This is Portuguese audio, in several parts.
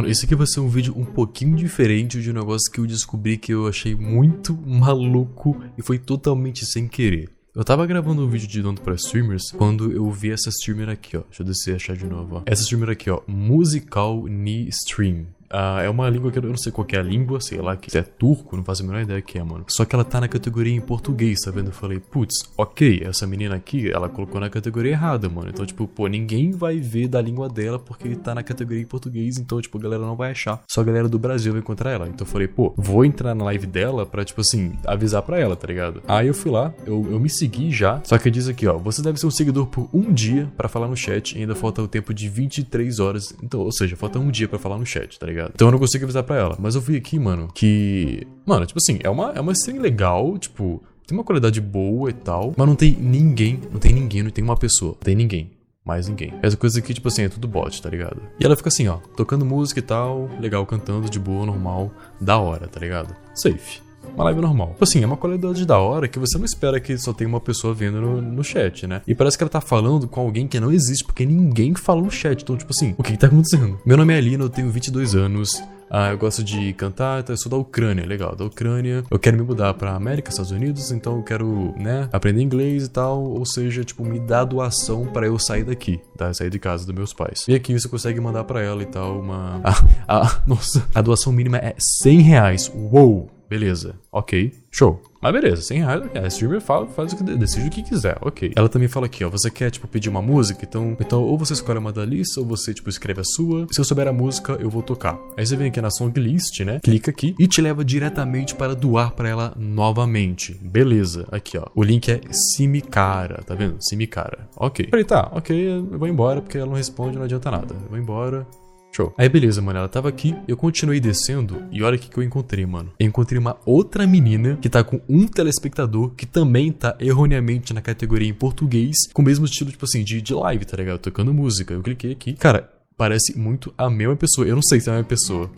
Mano, esse aqui vai ser um vídeo um pouquinho diferente de um negócio que eu descobri que eu achei muito maluco e foi totalmente sem querer. Eu tava gravando um vídeo de Don't para Streamers quando eu vi essa streamer aqui, ó. Deixa eu descer e achar de novo, ó. Essa streamer aqui, ó. Musical Knee Stream. Uh, é uma língua que eu não sei qual é a língua, sei lá, que é turco, não faço a menor ideia que é, mano. Só que ela tá na categoria em português, tá vendo? Eu falei, putz, ok, essa menina aqui, ela colocou na categoria errada, mano. Então, tipo, pô, ninguém vai ver da língua dela porque tá na categoria em português, então, tipo, a galera não vai achar. Só a galera do Brasil vai encontrar ela. Então eu falei, pô, vou entrar na live dela pra, tipo assim, avisar pra ela, tá ligado? Aí eu fui lá, eu, eu me segui já, só que diz aqui, ó, você deve ser um seguidor por um dia para falar no chat e ainda falta o tempo de 23 horas. Então, ou seja, falta um dia para falar no chat, tá ligado? Então eu não consigo avisar pra ela. Mas eu vi aqui, mano, que. Mano, tipo assim, é uma, é uma stream legal, tipo, tem uma qualidade boa e tal, mas não tem ninguém, não tem ninguém, não tem uma pessoa, não tem ninguém. Mais ninguém. Essa coisa aqui, tipo assim, é tudo bot, tá ligado? E ela fica assim, ó, tocando música e tal, legal, cantando de boa, normal, da hora, tá ligado? Safe uma live normal. Tipo assim, é uma qualidade da hora que você não espera que só tenha uma pessoa vendo no, no, chat, né? E parece que ela tá falando com alguém que não existe, porque ninguém fala no chat. Então, tipo assim, o que, que tá acontecendo? Meu nome é Alina, eu tenho 22 anos. Ah, eu gosto de cantar, então eu sou da Ucrânia, legal, da Ucrânia. Eu quero me mudar pra América, Estados Unidos, então eu quero, né, aprender inglês e tal. Ou seja, tipo, me dá doação para eu sair daqui, tá? Sair de casa dos meus pais. E aqui você consegue mandar para ela e tal uma. Ah, ah, nossa, a doação mínima é 100 reais. Uou! Beleza, ok, show. Mas beleza, 100 reais, a streamer fala, faz o que decide o que quiser, ok. Ela também fala aqui, ó, você quer, tipo, pedir uma música, então, então ou você escolhe uma da lista, ou você, tipo, escreve a sua. Se eu souber a música, eu vou tocar. Aí você vem aqui na song list, né, clica aqui e te leva diretamente para doar para ela novamente. Beleza, aqui, ó. O link é Simicara, tá vendo? Simicara. Ok. Falei, tá, ok, eu vou embora, porque ela não responde, não adianta nada. Eu vou embora, Show. Aí beleza, mano, ela tava aqui, eu continuei descendo e olha o que, que eu encontrei, mano. Eu encontrei uma outra menina que tá com um telespectador que também tá erroneamente na categoria em português, com o mesmo estilo, tipo assim, de, de live, tá ligado? Tocando música. Eu cliquei aqui. Cara, parece muito a mesma pessoa. Eu não sei se é a mesma pessoa.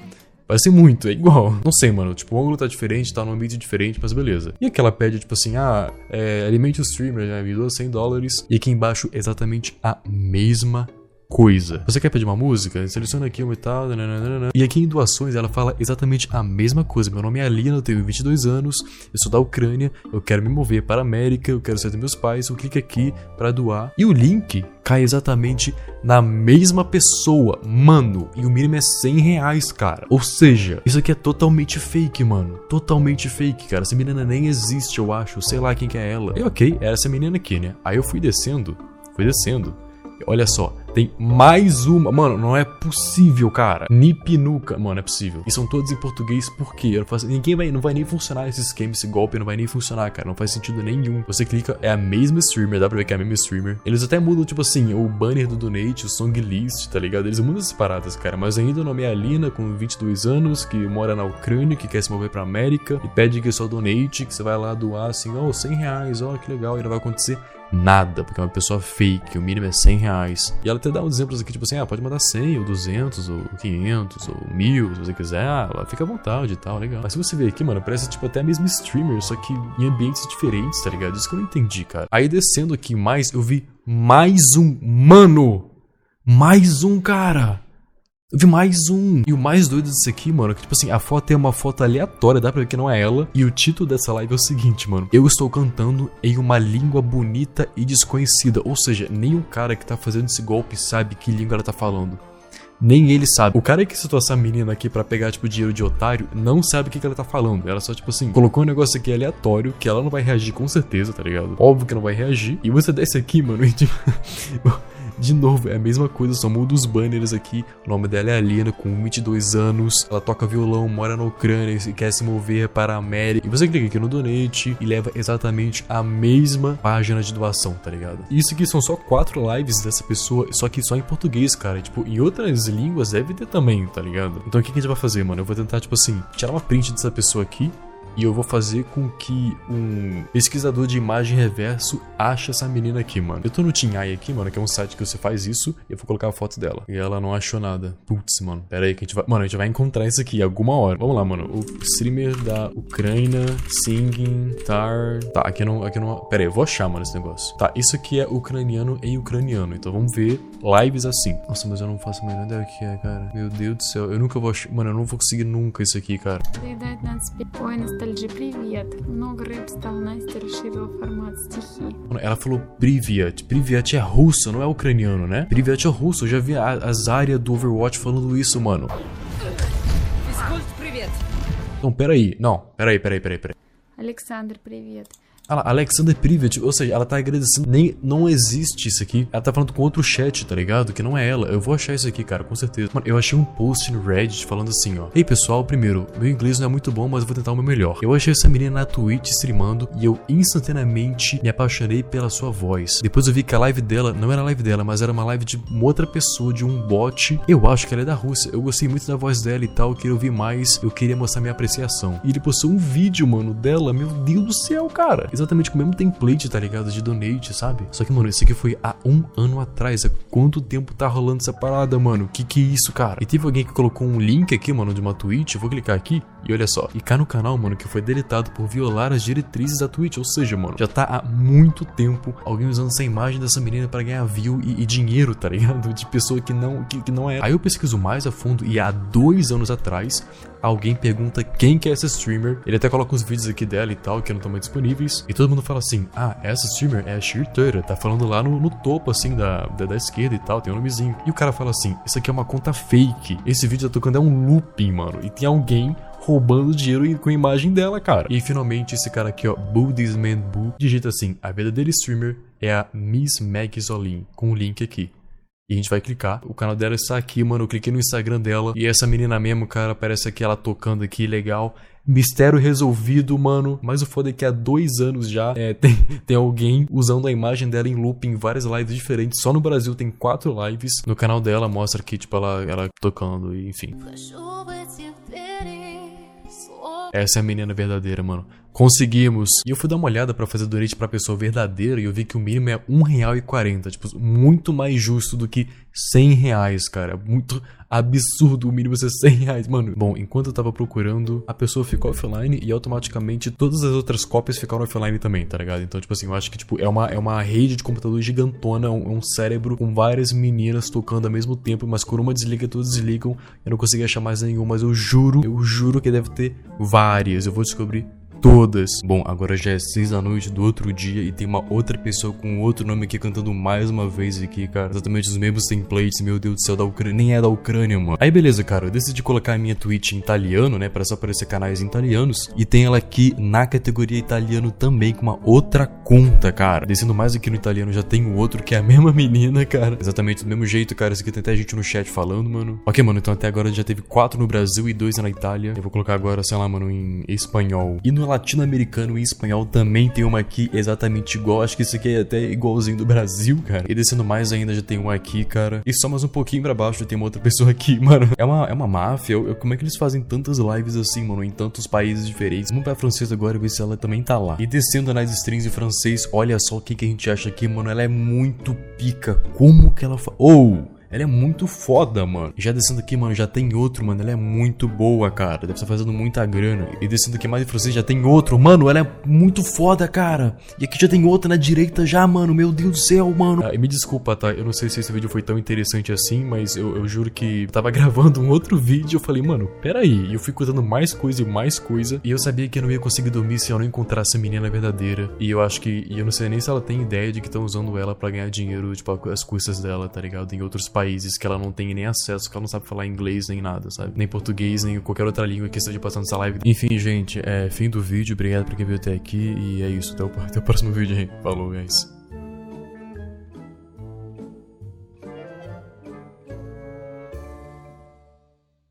Parece muito, é igual. Não sei, mano. Tipo, o ângulo tá diferente, tá num ambiente diferente, mas beleza. E aqui ela pede, tipo assim, ah, é, alimente o streamer, né? Me doa 100 dólares. E aqui embaixo, exatamente a mesma coisa. Você quer pedir uma música? Seleciona aqui uma e tal. Nananana. E aqui em doações ela fala exatamente a mesma coisa. Meu nome é Alina, eu tenho 22 anos, eu sou da Ucrânia, eu quero me mover para a América, eu quero ser dos meus pais. Eu clico aqui para doar. E o link cai exatamente na mesma pessoa, mano. E o mínimo é 100 reais, cara. Ou seja, isso aqui é totalmente fake, mano. Totalmente fake, cara. Essa menina nem existe, eu acho. Sei lá quem que é ela. E ok, era essa menina aqui, né? Aí eu fui descendo, fui descendo. Olha só, tem mais uma. Mano, não é possível, cara. Nipinuca. Mano, é possível. E são todos em português por quê? Faço... Ninguém vai. Não vai nem funcionar esse esquema, esse golpe. Não vai nem funcionar, cara. Não faz sentido nenhum. Você clica, é a mesma streamer. Dá pra ver que é a mesma streamer. Eles até mudam, tipo assim, o banner do donate, o song list, tá ligado? Eles mudam essas paradas, cara. Mas ainda o nome é Alina, com 22 anos, que mora na Ucrânia, que quer se mover pra América. E pede que só donate, que você vai lá doar assim, ó, oh, 100 reais, ó, oh, que legal. E não vai acontecer nada, porque é uma pessoa fake, o mínimo é 100 reais. E ela até dá uns exemplos aqui, tipo assim, ah, pode mandar 100, ou 200, ou 500, ou 1000, se você quiser, ah, fica à vontade e tal, legal. Mas se você ver aqui, mano, parece tipo até mesmo streamer, só que em ambientes diferentes, tá ligado? Isso que eu não entendi, cara. Aí descendo aqui mais, eu vi mais um, mano! Mais um, cara! Eu vi mais um. E o mais doido disso aqui, mano, é que tipo assim, a foto é uma foto aleatória, dá pra ver que não é ela. E o título dessa live é o seguinte, mano. Eu estou cantando em uma língua bonita e desconhecida. Ou seja, nem o cara que tá fazendo esse golpe sabe que língua ela tá falando. Nem ele sabe. O cara que citou essa menina aqui para pegar, tipo, dinheiro de otário, não sabe o que, que ela tá falando. Ela só, tipo assim, colocou um negócio aqui aleatório, que ela não vai reagir com certeza, tá ligado? Óbvio que não vai reagir. E você desce aqui, mano, e tipo. De novo, é a mesma coisa, só muda os banners aqui. O nome dela é Alina, com 22 anos. Ela toca violão, mora na Ucrânia e quer se mover para a América. E você clica aqui no Donate e leva exatamente a mesma página de doação, tá ligado? Isso aqui são só quatro lives dessa pessoa, só que só em português, cara. Tipo, em outras línguas deve ter também, tá ligado? Então o que a gente vai fazer, mano? Eu vou tentar, tipo assim, tirar uma print dessa pessoa aqui e eu vou fazer com que um pesquisador de imagem reverso ache essa menina aqui, mano. Eu tô no TinAI aqui, mano, que é um site que você faz isso e eu vou colocar a foto dela. E ela não achou nada. Putz, mano. Pera aí que a gente vai... Mano, a gente vai encontrar isso aqui alguma hora. Vamos lá, mano. O streamer da Ucrânia singing tar... Tá, aqui não... Aqui não... Pera aí, eu vou achar, mano, esse negócio. Tá, isso aqui é ucraniano em ucraniano. Então vamos ver lives assim. Nossa, mas eu não faço a menor ideia o que é, cara. Meu Deus do céu. Eu nunca vou achar... Mano, eu não vou conseguir nunca isso aqui, cara ностальджи, привет. Много рыб стал, Настя расширила формат стихи. Mano, Ela falou Privyat. Privyat é russo, não é ucraniano, né? Privyat é russo. Eu já vi a, as áreas do Overwatch falando isso, mano. Физкульт, привет! Então, peraí. Não, peraí, peraí, peraí, peraí. Александр, привет. Lá, Alexander Privet, ou seja, ela tá agradecendo. Nem, não existe isso aqui. Ela tá falando com outro chat, tá ligado? Que não é ela. Eu vou achar isso aqui, cara, com certeza. Mano, eu achei um post no Reddit falando assim, ó. Ei, pessoal, primeiro, meu inglês não é muito bom, mas eu vou tentar o meu melhor. Eu achei essa menina na Twitch streamando e eu instantaneamente me apaixonei pela sua voz. Depois eu vi que a live dela não era a live dela, mas era uma live de uma outra pessoa, de um bot. Eu acho que ela é da Rússia. Eu gostei muito da voz dela e tal, eu queria ouvir mais, eu queria mostrar minha apreciação. E ele postou um vídeo, mano, dela. Meu Deus do céu, cara. Exatamente com o mesmo template, tá ligado? De donate, sabe? Só que, mano, esse aqui foi há um ano atrás. Há quanto tempo tá rolando essa parada, mano? Que que é isso, cara? E teve alguém que colocou um link aqui, mano, de uma Twitch. Eu vou clicar aqui e olha só. E cá no canal, mano, que foi deletado por violar as diretrizes da Twitch. Ou seja, mano, já tá há muito tempo alguém usando essa imagem dessa menina pra ganhar view e, e dinheiro, tá ligado? De pessoa que não, que, que não é. Aí eu pesquiso mais a fundo e há dois anos atrás alguém pergunta quem que é essa streamer. Ele até coloca uns vídeos aqui dela e tal, que não estão mais disponíveis. E todo mundo fala assim: Ah, essa streamer é a Tutter. Tá falando lá no, no topo, assim, da, da, da esquerda e tal, tem um nomezinho. E o cara fala assim: Isso aqui é uma conta fake. Esse vídeo tá tocando é um looping, mano. E tem alguém roubando dinheiro com a imagem dela, cara. E finalmente esse cara aqui, ó, Boo Man Boo, digita assim: a verdadeira streamer é a Miss Meg Zolin, com o link aqui. E a gente vai clicar. O canal dela está aqui, mano. Eu cliquei no Instagram dela. E essa menina mesmo, cara, parece aqui ela tocando aqui, legal. Mistério resolvido, mano. Mas o foda é que há dois anos já é, tem, tem alguém usando a imagem dela em loop em várias lives diferentes. Só no Brasil tem quatro lives. No canal dela mostra que, tipo, ela, ela tocando, e, enfim. Cachorro essa é a menina verdadeira, mano. Conseguimos. E eu fui dar uma olhada pra fazer donate pra pessoa verdadeira e eu vi que o mínimo é R$1,40. Tipo, muito mais justo do que 100 reais, cara. Muito absurdo o mínimo ser 100 reais, mano. Bom, enquanto eu tava procurando, a pessoa ficou offline e automaticamente todas as outras cópias ficaram offline também, tá ligado? Então, tipo assim, eu acho que tipo, é, uma, é uma rede de computador gigantona, um, um cérebro com várias meninas tocando ao mesmo tempo, mas quando uma desliga, todas desligam. Eu não consegui achar mais nenhuma, mas eu juro, eu juro que deve ter várias. Eu vou descobrir todas. Bom, agora já é 6 da noite do outro dia e tem uma outra pessoa com outro nome aqui cantando mais uma vez aqui, cara. Exatamente os mesmos templates, meu Deus do céu, da Ucrânia. Nem é da Ucrânia, mano. Aí beleza, cara, eu decidi colocar a minha Twitch em italiano, né, para só aparecer canais italianos. E tem ela aqui na categoria italiano também, com uma outra conta, cara. Descendo mais aqui no italiano, já tem o outro, que é a mesma menina, cara. Exatamente do mesmo jeito, cara. Esse aqui tem até gente no chat falando, mano. Ok, mano, então até agora já teve quatro no Brasil e dois na Itália. Eu vou colocar agora, sei lá, mano, em espanhol. E no latino-americano e espanhol também tem uma aqui exatamente igual. Acho que esse aqui é até igualzinho do Brasil, cara. E descendo mais ainda, já tem um aqui, cara. E só mais um pouquinho pra baixo tem uma outra pessoa aqui, mano. É uma, é uma máfia. Eu- eu- como é que eles fazem tantas lives assim, mano, em tantos países diferentes? Vamos pra francesa agora e ver se ela também tá lá. E descendo nas strings em francês, olha só o que, que a gente acha aqui, mano. Ela é muito pica. Como que ela fa... Ou! Ela é muito foda, mano. Já descendo aqui, mano, já tem outro, mano. Ela é muito boa, cara. Deve estar fazendo muita grana. E descendo aqui mais em francês, já tem outro. Mano, ela é muito foda, cara. E aqui já tem outra na direita já, mano. Meu Deus do céu, mano. Ah, e me desculpa, tá? Eu não sei se esse vídeo foi tão interessante assim, mas eu, eu juro que tava gravando um outro vídeo. Eu falei, mano, peraí. E eu fui contando mais coisa e mais coisa. E eu sabia que eu não ia conseguir dormir se eu não encontrasse a menina verdadeira. E eu acho que. E eu não sei nem se ela tem ideia de que estão usando ela pra ganhar dinheiro, tipo, as custas dela, tá ligado? Em outros países que ela não tem nem acesso, que ela não sabe falar inglês nem nada, sabe? Nem português, nem qualquer outra língua que esteja passando essa live. Enfim, gente, é fim do vídeo. Obrigado por quem veio até aqui. E é isso. Até o, até o próximo vídeo aí. Falou, isso.